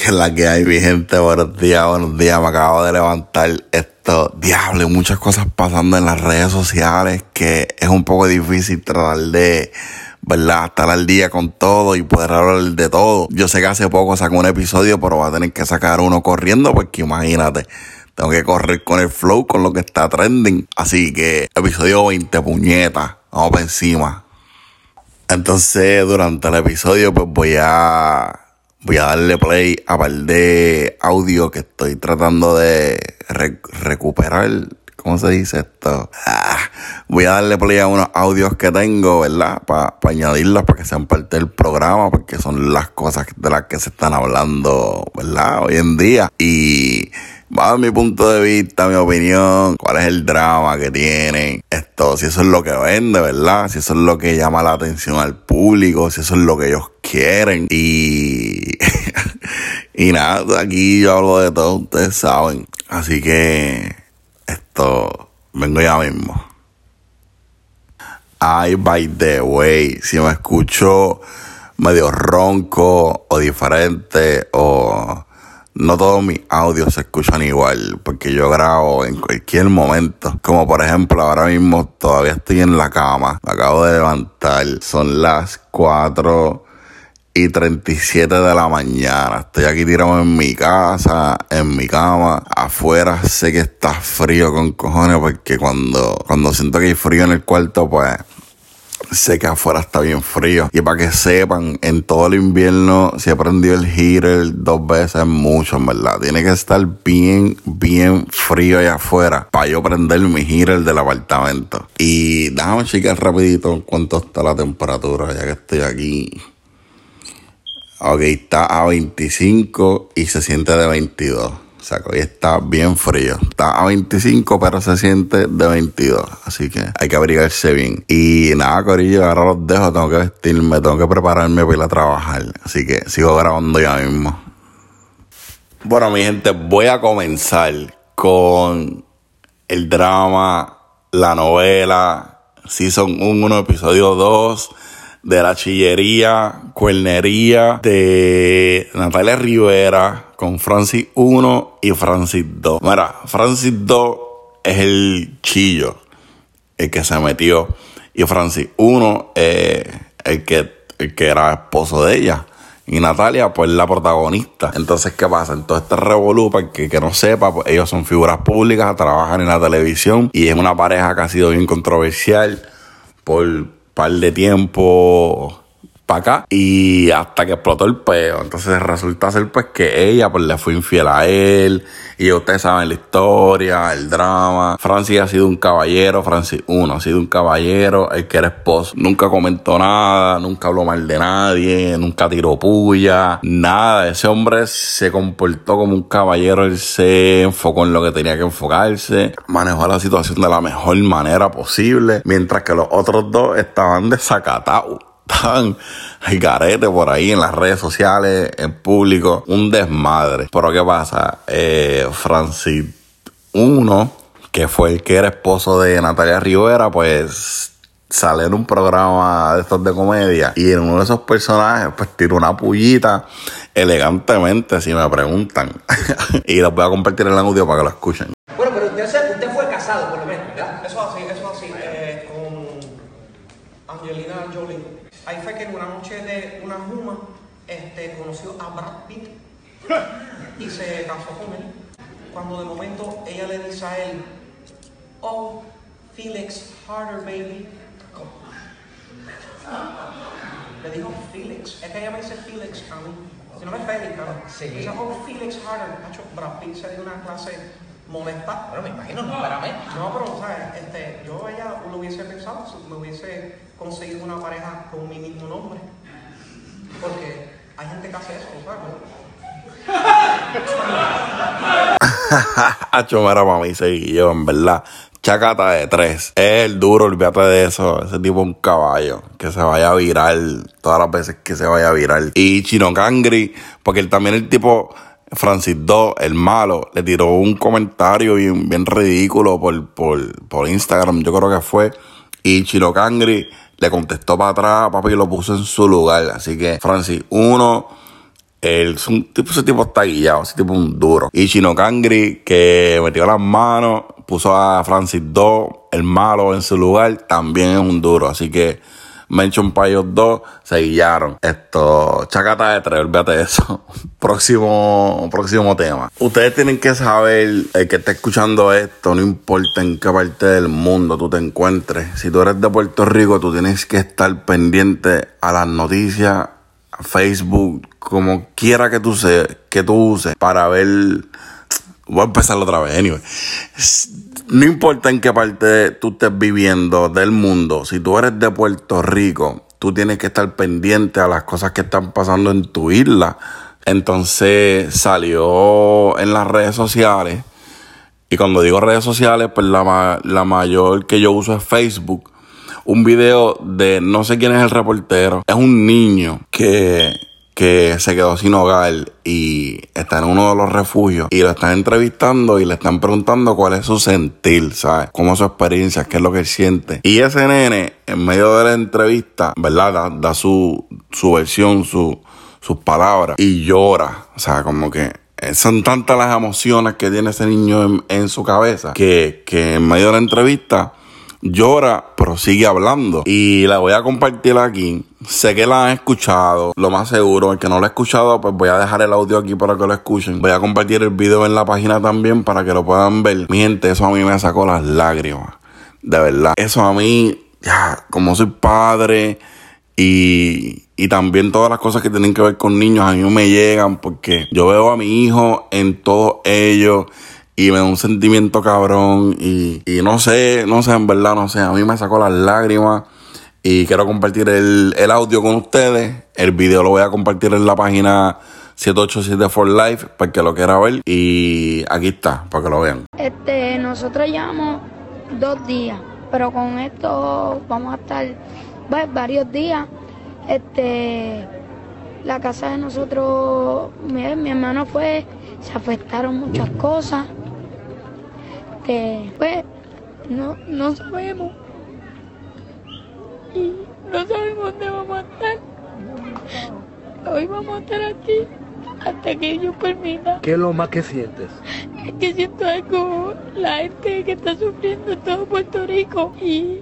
que es la que hay, mi gente? Buenos días, buenos días. Me acabo de levantar esto. Diablo, muchas cosas pasando en las redes sociales que es un poco difícil tratar de, ¿verdad? Estar al día con todo y poder hablar de todo. Yo sé que hace poco sacó un episodio, pero va a tener que sacar uno corriendo porque imagínate. Tengo que correr con el flow, con lo que está trending. Así que, episodio 20, puñeta. Vamos para encima. Entonces, durante el episodio, pues voy a voy a darle play a par de audio que estoy tratando de recuperar. ¿Cómo se dice esto? Ah, voy a darle play a unos audios que tengo, ¿verdad? Para añadirlos para que sean parte del programa, porque son las cosas de las que se están hablando, ¿verdad? Hoy en día. Y va mi punto de vista, mi opinión, cuál es el drama que tienen, esto, si eso es lo que vende, ¿verdad? Si eso es lo que llama la atención al público, si eso es lo que ellos quieren. Y, y nada, aquí yo hablo de todo, ustedes saben. Así que esto, vengo ya mismo. Ay, by the way, si me escucho medio ronco o diferente o no todos mis audios se escuchan igual, porque yo grabo en cualquier momento. Como por ejemplo, ahora mismo todavía estoy en la cama, me acabo de levantar, son las 4 y 37 de la mañana. Estoy aquí tirado en mi casa, en mi cama. Afuera sé que está frío con cojones, porque cuando, cuando siento que hay frío en el cuarto, pues sé que afuera está bien frío. Y para que sepan, en todo el invierno, si he prendido el heater dos veces, mucho, en verdad. Tiene que estar bien, bien frío allá afuera para yo prender mi heater del apartamento. Y déjame checar rapidito cuánto está la temperatura, ya que estoy aquí. Ok, está a 25 y se siente de 22. O sea está bien frío. Está a 25, pero se siente de 22. Así que hay que abrigarse bien. Y nada, Corillo, ahora los dejo. Tengo que vestirme, tengo que prepararme para ir a trabajar. Así que sigo grabando ya mismo. Bueno, mi gente, voy a comenzar con el drama, la novela, Season 1, episodio 2 de la chillería, cuernería de Natalia Rivera con Francis 1 y Francis 2. Mira, Francis 2 es el chillo, el que se metió. Y Francis 1 es el que, el que era esposo de ella. Y Natalia, pues, la protagonista. Entonces, ¿qué pasa? Entonces, este revolú, para que, que no sepa, pues ellos son figuras públicas, trabajan en la televisión y es una pareja que ha sido bien controversial por par de tiempo acá y hasta que explotó el peo. Entonces resulta ser pues que ella pues le fue infiel a él y ustedes saben la historia, el drama. Francis ha sido un caballero, Francis uno ha sido un caballero, el que era esposo. Nunca comentó nada, nunca habló mal de nadie, nunca tiró puya, nada. Ese hombre se comportó como un caballero, él se enfocó en lo que tenía que enfocarse, manejó la situación de la mejor manera posible, mientras que los otros dos estaban desacatados estaban el garete por ahí en las redes sociales, en público, un desmadre. Pero ¿qué pasa? Eh, Francis uno, que fue el que era esposo de Natalia Rivera, pues sale en un programa de estos de comedia y en uno de esos personajes pues tira una pullita elegantemente si me preguntan y los voy a compartir en el audio para que lo escuchen. Bueno, pero usted, usted fue casado por lo menos, ¿verdad? Eso así, eso así, eh, con Angelina Jolie. Ahí fue que en una noche de una juma este, conoció a Brad Pitt y se casó con él. Cuando de momento ella le dice a él, oh, Felix Harder, baby. Le dijo Felix. Es que ella me dice Felix a mí. Si no me es Felix, claro. Sí. Dice, oh, Felix Harder. Macho, Brad Pitt se dio una clase molesta. Bueno, me imagino, no, espérame. No, pero, o sea, este, yo ella lo hubiese pensado, me hubiese conseguido una pareja con mi mismo nombre. Porque hay gente que hace eso, ¿sabes? Hacho, mí seguillo, en verdad. Chacata de tres. Es el duro, olvídate de eso. Ese tipo un caballo. Que se vaya a virar todas las veces que se vaya a virar. Y Chino Cangri, porque él también el tipo Francis 2, el malo, le tiró un comentario bien, bien ridículo por, por, por Instagram, yo creo que fue. Y Chino Cangri le contestó para atrás, papi, y lo puso en su lugar. Así que, Francis 1, El, tipo, ese tipo está guillado, ese tipo un duro. Y Chino Cangri, que metió las manos, puso a Francis 2, el malo en su lugar, también es un duro. Así que Mention ellos dos, se guillaron. Esto, chacata de tres, olvídate eso. próximo, próximo tema. Ustedes tienen que saber, el que está escuchando esto, no importa en qué parte del mundo tú te encuentres. Si tú eres de Puerto Rico, tú tienes que estar pendiente a las noticias, a Facebook, como quiera que tú, se, que tú uses, para ver Voy a empezar otra vez, anyway. No importa en qué parte tú estés viviendo del mundo, si tú eres de Puerto Rico, tú tienes que estar pendiente a las cosas que están pasando en tu isla. Entonces salió en las redes sociales, y cuando digo redes sociales, pues la, la mayor que yo uso es Facebook, un video de no sé quién es el reportero, es un niño que que se quedó sin hogar y está en uno de los refugios y lo están entrevistando y le están preguntando cuál es su sentir, ¿sabes? Cómo es su experiencia, qué es lo que siente. Y ese nene, en medio de la entrevista, ¿verdad? Da, su, su versión, su, sus palabras y llora. O sea, como que son tantas las emociones que tiene ese niño en, en su cabeza que, que en medio de la entrevista llora, pero sigue hablando. Y la voy a compartir aquí. Sé que la han escuchado, lo más seguro. El que no lo ha escuchado, pues voy a dejar el audio aquí para que lo escuchen. Voy a compartir el video en la página también para que lo puedan ver. Mi gente, eso a mí me sacó las lágrimas. De verdad. Eso a mí, ya, como soy padre y, y también todas las cosas que tienen que ver con niños, a mí me llegan porque yo veo a mi hijo en todo ello y me da un sentimiento cabrón y, y no sé, no sé, en verdad, no sé, a mí me sacó las lágrimas y quiero compartir el, el audio con ustedes. El video lo voy a compartir en la página 787 for Life para que lo quiera ver y aquí está, para que lo vean. Este, nosotros llevamos dos días, pero con esto vamos a estar pues, varios días. Este, la casa de nosotros, mi, mi hermano fue, se afectaron muchas cosas que pues no, no sabemos y no sabemos dónde vamos a estar. Hoy vamos a estar aquí hasta que Dios permita. ¿Qué es lo más que sientes? Es que siento algo, la gente que está sufriendo en todo Puerto Rico y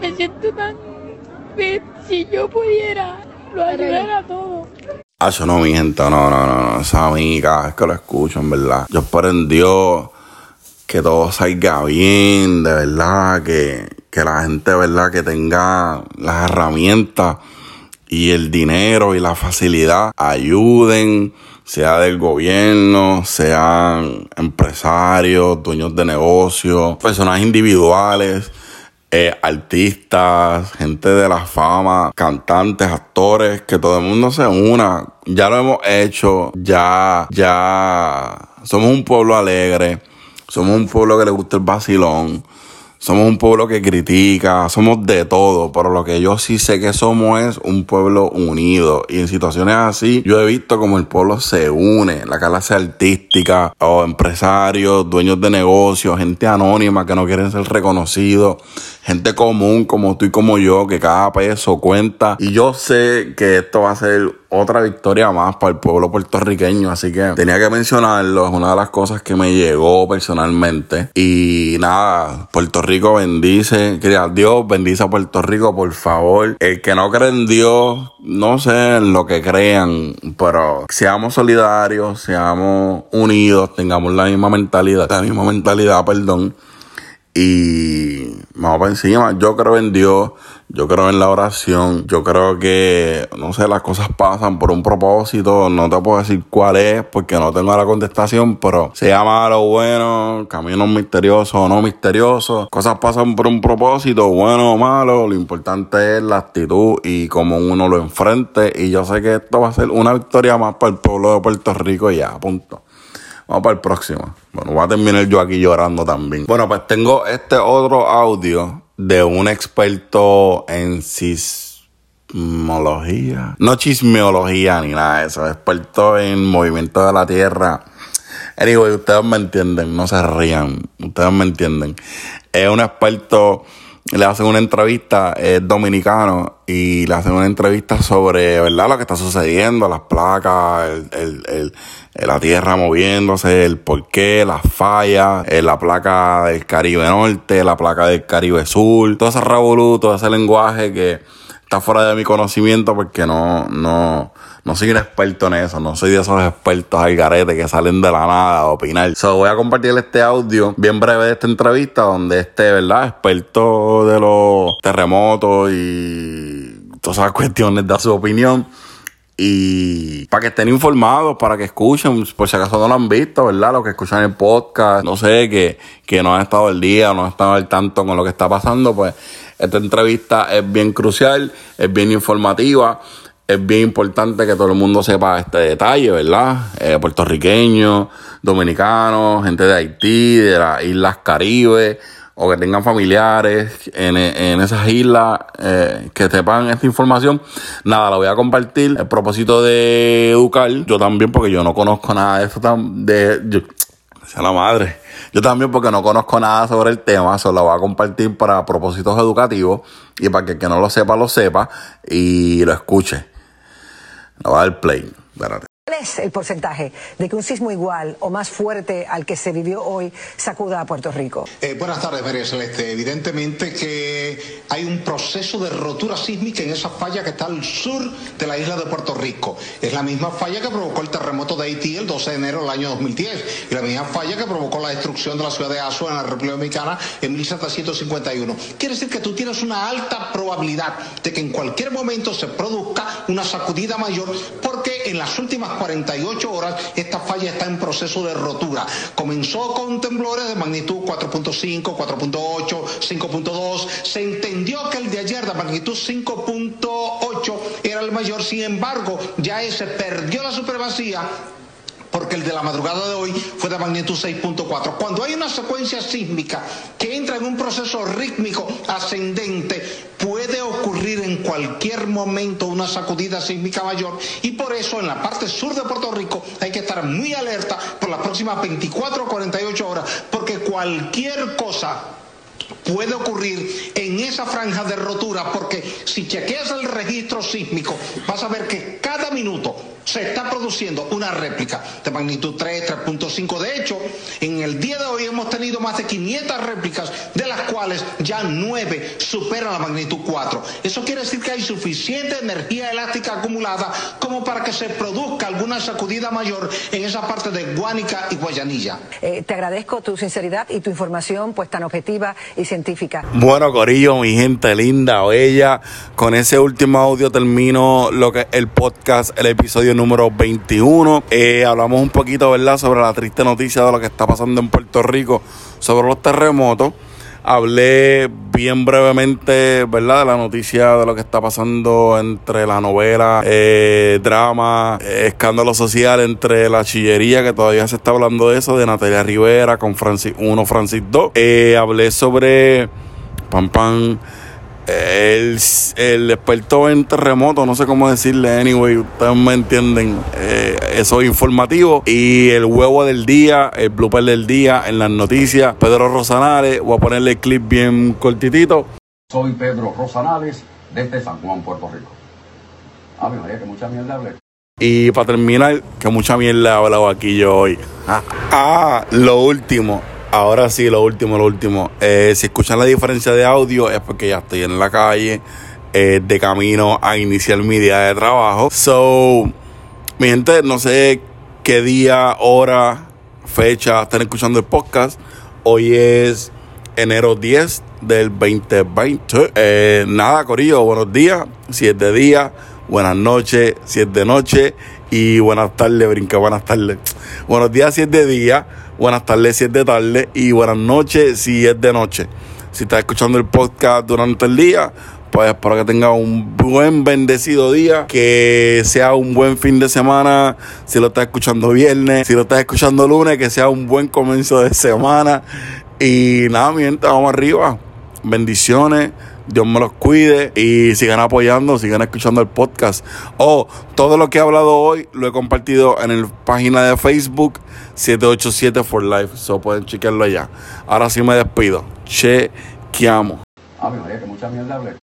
me siento tan... Si yo pudiera, lo ayudara a todos. Ah, yo no, mi gente, no, no, no, esa amiga, es que lo escucho, en verdad. Yo espero en Dios que todo salga bien, de verdad, que, que la gente, verdad, que tenga las herramientas y el dinero y la facilidad ayuden, sea del gobierno, sean empresarios, dueños de negocios, personas individuales, eh, artistas, gente de la fama, cantantes, actores, que todo el mundo se una. Ya lo hemos hecho, ya, ya somos un pueblo alegre somos un pueblo que le gusta el vacilón. Somos un pueblo que critica, somos de todo, pero lo que yo sí sé que somos es un pueblo unido. Y en situaciones así, yo he visto como el pueblo se une, la clase artística, o empresarios, dueños de negocios, gente anónima que no quieren ser reconocidos, gente común como tú y como yo, que cada peso cuenta. Y yo sé que esto va a ser otra victoria más para el pueblo puertorriqueño, así que tenía que mencionarlo, es una de las cosas que me llegó personalmente. Y nada, Puerto Rico bendice, que Dios bendice a Puerto Rico, por favor. El que no cree en Dios, no sé en lo que crean, pero seamos solidarios, seamos unidos, tengamos la misma mentalidad, la misma mentalidad, perdón. Y vamos para encima. Yo creo en Dios, yo creo en la oración, yo creo que, no sé, las cosas pasan por un propósito. No te puedo decir cuál es porque no tengo la contestación, pero se llama lo bueno, caminos misteriosos o no misteriosos. Cosas pasan por un propósito, bueno o malo. Lo importante es la actitud y cómo uno lo enfrente. Y yo sé que esto va a ser una victoria más para el pueblo de Puerto Rico y ya, punto. Vamos para el próximo. Bueno, voy a terminar yo aquí llorando también. Bueno, pues tengo este otro audio de un experto en sismología. No chismeología ni nada de eso. Experto en movimiento de la tierra. Anyway, ustedes me entienden, no se rían. Ustedes me entienden. Es un experto le hacen una entrevista, es dominicano, y le hacen una entrevista sobre, ¿verdad?, lo que está sucediendo, las placas, el, el, el, la tierra moviéndose, el porqué, las fallas, eh, la placa del Caribe Norte, la placa del Caribe Sur, todo ese revolú, todo ese lenguaje que está fuera de mi conocimiento porque no, no, no soy un experto en eso, no soy de esos expertos al garete que salen de la nada a opinar. So, voy a compartir este audio bien breve de esta entrevista donde este, ¿verdad? Experto de los terremotos y todas esas cuestiones da su opinión. Y para que estén informados, para que escuchen, por si acaso no lo han visto, ¿verdad? Los que escuchan el podcast, no sé, que, que no han estado al día, no han estado al tanto con lo que está pasando, pues esta entrevista es bien crucial, es bien informativa, es bien importante que todo el mundo sepa este detalle, ¿verdad? Eh, puertorriqueños, dominicanos, gente de Haití, de las Islas Caribe, o que tengan familiares en, esas islas eh, que sepan esta información, nada, la voy a compartir. El propósito de educar, yo también, porque yo no conozco nada de eso, de, yo, sea la madre. Yo también porque no conozco nada sobre el tema, se lo voy a compartir para propósitos educativos y para que el que no lo sepa, lo sepa y lo escuche. Le voy a dar play. Espérate. ¿Cuál es el porcentaje de que un sismo igual o más fuerte al que se vivió hoy sacuda a Puerto Rico? Eh, buenas tardes, María Celeste. Evidentemente que hay un proceso de rotura sísmica en esa falla que está al sur de la isla de Puerto Rico. Es la misma falla que provocó el terremoto de Haití el 12 de enero del año 2010 y la misma falla que provocó la destrucción de la ciudad de Azua en la República Dominicana en 1751. Quiere decir que tú tienes una alta probabilidad de que en cualquier momento se produzca una sacudida mayor porque en las últimas 48 horas esta falla está en proceso de rotura. Comenzó con temblores de magnitud 4.5, 4.8, 5.2. Se entendió que el de ayer de magnitud 5.8 era el mayor, sin embargo, ya ese perdió la supremacía porque el de la madrugada de hoy fue de magnitud 6.4. Cuando hay una secuencia sísmica que entra en un proceso rítmico ascendente, puede ocurrir en cualquier momento una sacudida sísmica mayor y por eso en la parte sur de Puerto Rico hay que estar muy alerta por las próximas 24 o 48 horas, porque cualquier cosa puede ocurrir en esa franja de rotura, porque si chequeas el registro sísmico, vas a ver que cada minuto se está produciendo una réplica de magnitud 3, 3.5. De hecho, en el día de hoy hemos tenido más de 500 réplicas, de las cuales ya 9 superan la magnitud 4. Eso quiere decir que hay suficiente energía elástica acumulada como para que se produzca alguna sacudida mayor en esa parte de Guánica y Guayanilla. Eh, te agradezco tu sinceridad y tu información pues tan objetiva y científica. Bueno, Corillo, mi gente linda, bella, con ese último audio termino lo que el podcast, el episodio número 21. Eh, hablamos un poquito, ¿verdad?, sobre la triste noticia de lo que está pasando en Puerto Rico, sobre los terremotos. Hablé bien brevemente, ¿verdad?, de la noticia de lo que está pasando entre la novela, eh, drama, eh, escándalo social, entre la chillería, que todavía se está hablando de eso, de Natalia Rivera con Francis 1, Francis 2. hablé sobre Pam Pam el, el, experto en terremoto, no sé cómo decirle, anyway, ustedes me entienden, eh, eso es informativo. Y el huevo del día, el blooper del día en las noticias, Pedro Rosanales, voy a ponerle el clip bien cortitito. Soy Pedro Rosanales desde San Juan, Puerto Rico. Ah, María, que mucha mierda hablé. Y para terminar, que mucha mierda he hablado aquí yo hoy. ah lo último Ahora sí, lo último, lo último. Eh, si escuchan la diferencia de audio es porque ya estoy en la calle, eh, de camino a iniciar mi día de trabajo. So, mi gente, no sé qué día, hora, fecha están escuchando el podcast. Hoy es enero 10 del 2020. Eh, nada, Corillo, buenos días. Si es de día, buenas noches. Si es de noche, y buenas tardes, brinca, buenas tardes. Buenos días si es de día, buenas tardes si es de tarde y buenas noches si es de noche. Si estás escuchando el podcast durante el día, pues espero que tengas un buen bendecido día, que sea un buen fin de semana, si lo estás escuchando viernes, si lo estás escuchando lunes, que sea un buen comienzo de semana. Y nada, mi vamos arriba. Bendiciones. Dios me los cuide y sigan apoyando, sigan escuchando el podcast. Oh, todo lo que he hablado hoy lo he compartido en la página de Facebook 787 for Life. So pueden chequearlo allá. Ahora sí me despido. Chequeamos. Ave María, que mucha mierda hablé.